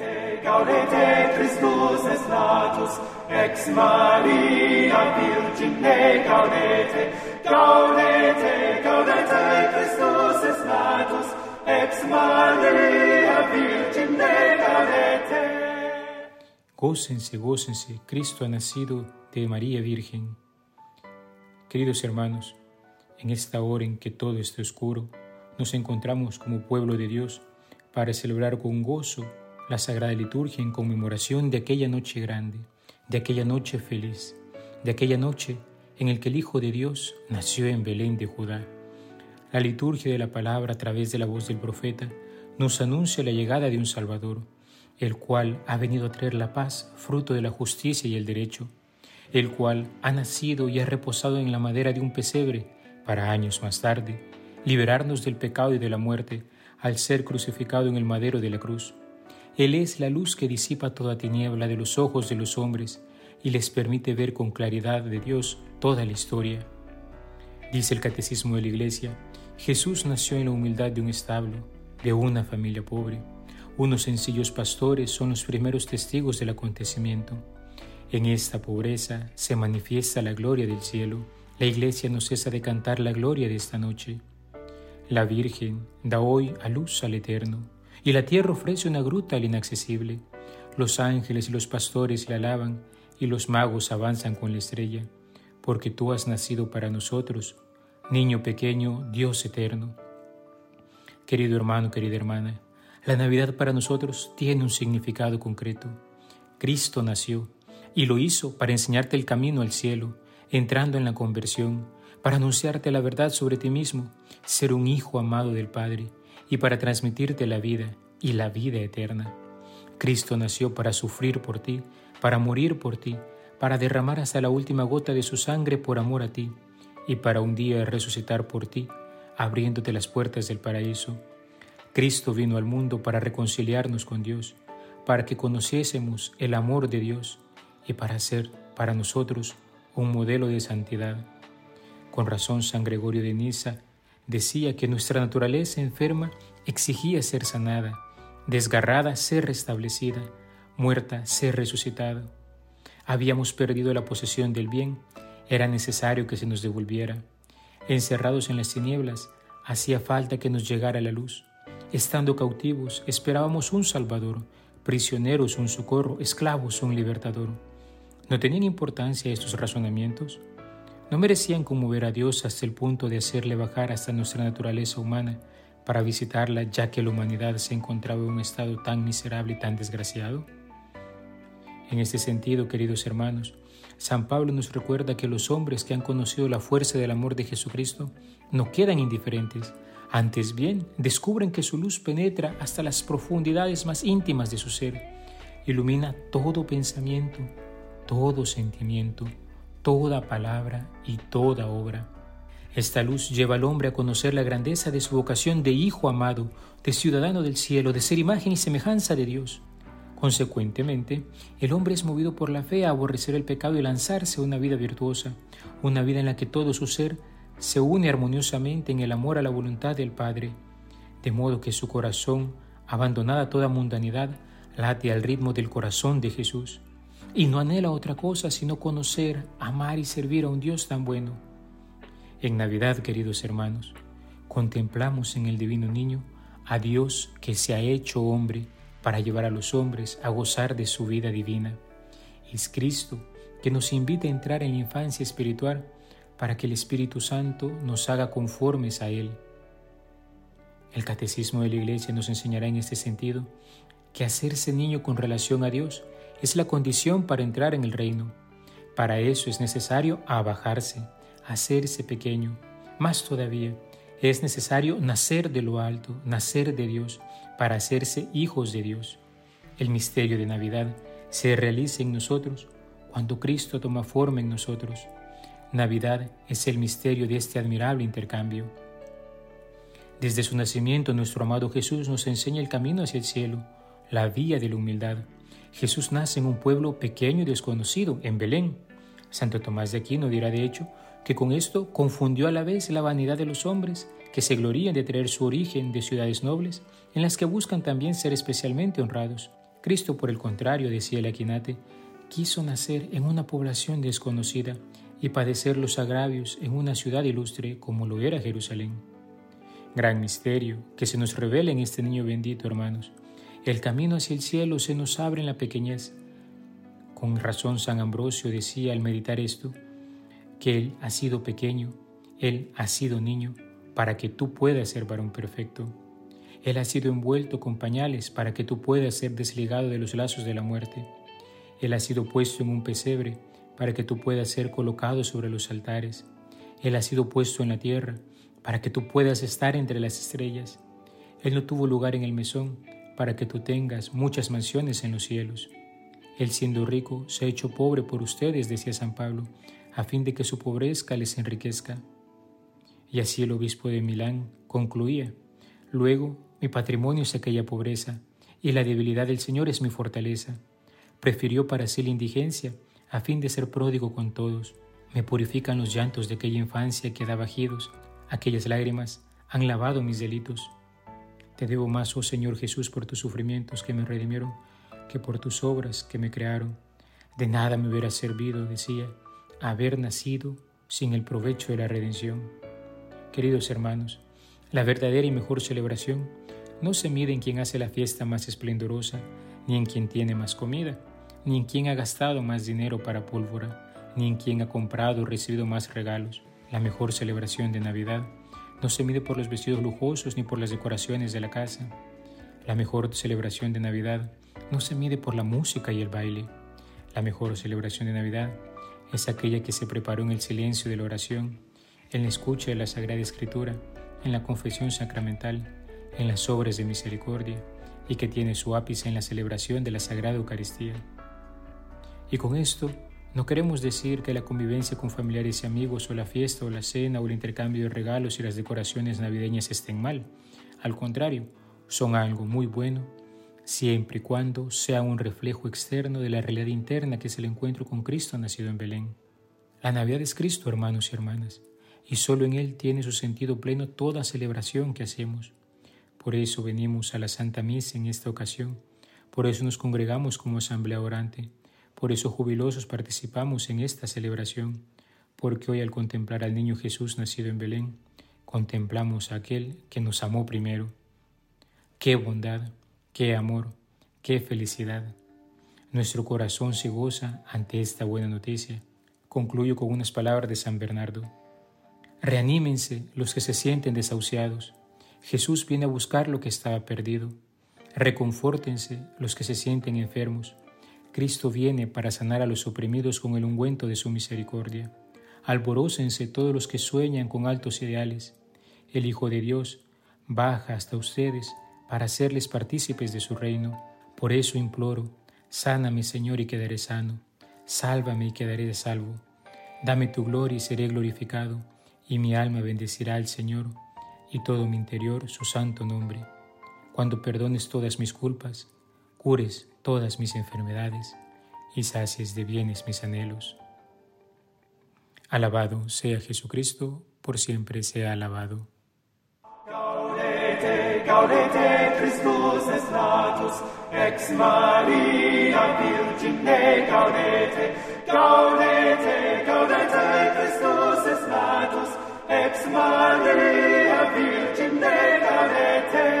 Gaudete, gaudete, Christus es natus, ex Maria Virgine, gaudete, gaudete, gaudete, Christus es natus, ex Maria Virgine, gaudete. Gócense, gócense, Cristo ha nacido de María Virgen. Queridos hermanos, en esta hora en que todo está oscuro, nos encontramos como pueblo de Dios para celebrar con gozo la Sagrada Liturgia en conmemoración de aquella noche grande, de aquella noche feliz, de aquella noche en el que el Hijo de Dios nació en Belén de Judá. La liturgia de la palabra a través de la voz del profeta nos anuncia la llegada de un Salvador, el cual ha venido a traer la paz, fruto de la justicia y el derecho, el cual ha nacido y ha reposado en la madera de un pesebre para años más tarde liberarnos del pecado y de la muerte al ser crucificado en el madero de la cruz. Él es la luz que disipa toda tiniebla de los ojos de los hombres y les permite ver con claridad de Dios toda la historia. Dice el Catecismo de la Iglesia, Jesús nació en la humildad de un establo, de una familia pobre. Unos sencillos pastores son los primeros testigos del acontecimiento. En esta pobreza se manifiesta la gloria del cielo. La iglesia no cesa de cantar la gloria de esta noche. La Virgen da hoy a luz al Eterno, y la tierra ofrece una gruta al inaccesible. Los ángeles y los pastores le alaban, y los magos avanzan con la estrella, porque tú has nacido para nosotros, niño pequeño, Dios eterno. Querido hermano, querida hermana, la Navidad para nosotros tiene un significado concreto. Cristo nació y lo hizo para enseñarte el camino al cielo, entrando en la conversión, para anunciarte la verdad sobre ti mismo, ser un hijo amado del Padre, y para transmitirte la vida y la vida eterna. Cristo nació para sufrir por ti, para morir por ti, para derramar hasta la última gota de su sangre por amor a ti, y para un día resucitar por ti, abriéndote las puertas del paraíso. Cristo vino al mundo para reconciliarnos con Dios, para que conociésemos el amor de Dios y para ser para nosotros un modelo de santidad. Con razón San Gregorio de Niza decía que nuestra naturaleza enferma exigía ser sanada, desgarrada ser restablecida, muerta ser resucitada. Habíamos perdido la posesión del bien, era necesario que se nos devolviera. Encerrados en las tinieblas, hacía falta que nos llegara la luz. Estando cautivos, esperábamos un Salvador, prisioneros un socorro, esclavos un libertador. ¿No tenían importancia estos razonamientos? ¿No merecían conmover a Dios hasta el punto de hacerle bajar hasta nuestra naturaleza humana para visitarla ya que la humanidad se encontraba en un estado tan miserable y tan desgraciado? En este sentido, queridos hermanos, San Pablo nos recuerda que los hombres que han conocido la fuerza del amor de Jesucristo no quedan indiferentes, antes bien descubren que su luz penetra hasta las profundidades más íntimas de su ser, ilumina todo pensamiento, todo sentimiento, toda palabra y toda obra. Esta luz lleva al hombre a conocer la grandeza de su vocación de hijo amado, de ciudadano del cielo, de ser imagen y semejanza de Dios. Consecuentemente, el hombre es movido por la fe a aborrecer el pecado y lanzarse a una vida virtuosa, una vida en la que todo su ser se une armoniosamente en el amor a la voluntad del Padre, de modo que su corazón, abandonada toda mundanidad, late al ritmo del corazón de Jesús y no anhela otra cosa sino conocer, amar y servir a un Dios tan bueno. En Navidad, queridos hermanos, contemplamos en el divino niño a Dios que se ha hecho hombre para llevar a los hombres a gozar de su vida divina. Es Cristo que nos invita a entrar en la infancia espiritual para que el Espíritu Santo nos haga conformes a Él. El Catecismo de la Iglesia nos enseñará en este sentido que hacerse niño con relación a Dios es la condición para entrar en el reino. Para eso es necesario abajarse, hacerse pequeño. Más todavía, es necesario nacer de lo alto, nacer de Dios, para hacerse hijos de Dios. El misterio de Navidad se realiza en nosotros cuando Cristo toma forma en nosotros. Navidad es el misterio de este admirable intercambio. Desde su nacimiento nuestro amado Jesús nos enseña el camino hacia el cielo, la vía de la humildad. Jesús nace en un pueblo pequeño y desconocido, en Belén. Santo Tomás de Aquino dirá de hecho que con esto confundió a la vez la vanidad de los hombres, que se glorían de traer su origen de ciudades nobles, en las que buscan también ser especialmente honrados, Cristo, por el contrario, decía el Aquinate, quiso nacer en una población desconocida y padecer los agravios en una ciudad ilustre como lo era Jerusalén. Gran misterio que se nos revela en este niño bendito, hermanos. El camino hacia el cielo se nos abre en la pequeñez. Con razón San Ambrosio decía al meditar esto, que Él ha sido pequeño, Él ha sido niño, para que tú puedas ser varón perfecto. Él ha sido envuelto con pañales para que tú puedas ser desligado de los lazos de la muerte. Él ha sido puesto en un pesebre para que tú puedas ser colocado sobre los altares. Él ha sido puesto en la tierra para que tú puedas estar entre las estrellas. Él no tuvo lugar en el mesón para que tú tengas muchas mansiones en los cielos. Él siendo rico se ha hecho pobre por ustedes, decía San Pablo, a fin de que su pobreza les enriquezca. Y así el obispo de Milán concluía. Luego mi patrimonio es aquella pobreza, y la debilidad del Señor es mi fortaleza. Prefirió para sí la indigencia, a fin de ser pródigo con todos. Me purifican los llantos de aquella infancia que da bajidos, aquellas lágrimas han lavado mis delitos. Te debo más, oh Señor Jesús, por tus sufrimientos que me redimieron, que por tus obras que me crearon. De nada me hubiera servido, decía, haber nacido sin el provecho de la redención. Queridos hermanos, la verdadera y mejor celebración no se mide en quien hace la fiesta más esplendorosa, ni en quien tiene más comida, ni en quien ha gastado más dinero para pólvora, ni en quien ha comprado o recibido más regalos. La mejor celebración de Navidad no se mide por los vestidos lujosos ni por las decoraciones de la casa. La mejor celebración de Navidad no se mide por la música y el baile. La mejor celebración de Navidad es aquella que se preparó en el silencio de la oración, en la escucha de la Sagrada Escritura, en la confesión sacramental en las obras de misericordia y que tiene su ápice en la celebración de la Sagrada Eucaristía. Y con esto no queremos decir que la convivencia con familiares y amigos o la fiesta o la cena o el intercambio de regalos y las decoraciones navideñas estén mal. Al contrario, son algo muy bueno, siempre y cuando sea un reflejo externo de la realidad interna que es el encuentro con Cristo nacido en Belén. La Navidad es Cristo, hermanos y hermanas, y solo en Él tiene su sentido pleno toda celebración que hacemos. Por eso venimos a la Santa Misa en esta ocasión, por eso nos congregamos como asamblea orante, por eso jubilosos participamos en esta celebración, porque hoy al contemplar al niño Jesús nacido en Belén, contemplamos a aquel que nos amó primero. Qué bondad, qué amor, qué felicidad. Nuestro corazón se goza ante esta buena noticia. Concluyo con unas palabras de San Bernardo. Reanímense los que se sienten desahuciados Jesús viene a buscar lo que estaba perdido. Reconfórtense los que se sienten enfermos. Cristo viene para sanar a los oprimidos con el ungüento de su misericordia. Alborócense todos los que sueñan con altos ideales. El Hijo de Dios baja hasta ustedes para hacerles partícipes de su reino. Por eso imploro, sáname Señor y quedaré sano. Sálvame y quedaré salvo. Dame tu gloria y seré glorificado, y mi alma bendecirá al Señor y todo mi interior su santo nombre. Cuando perdones todas mis culpas, cures todas mis enfermedades y sacies de bienes mis anhelos. Alabado sea Jesucristo, por siempre sea alabado. gaudete, gaudete, Christus est natus, ex Maria Virgine gaudete, gaudete, gaudete, Christus est natus, ex Maria Virgine gaudete.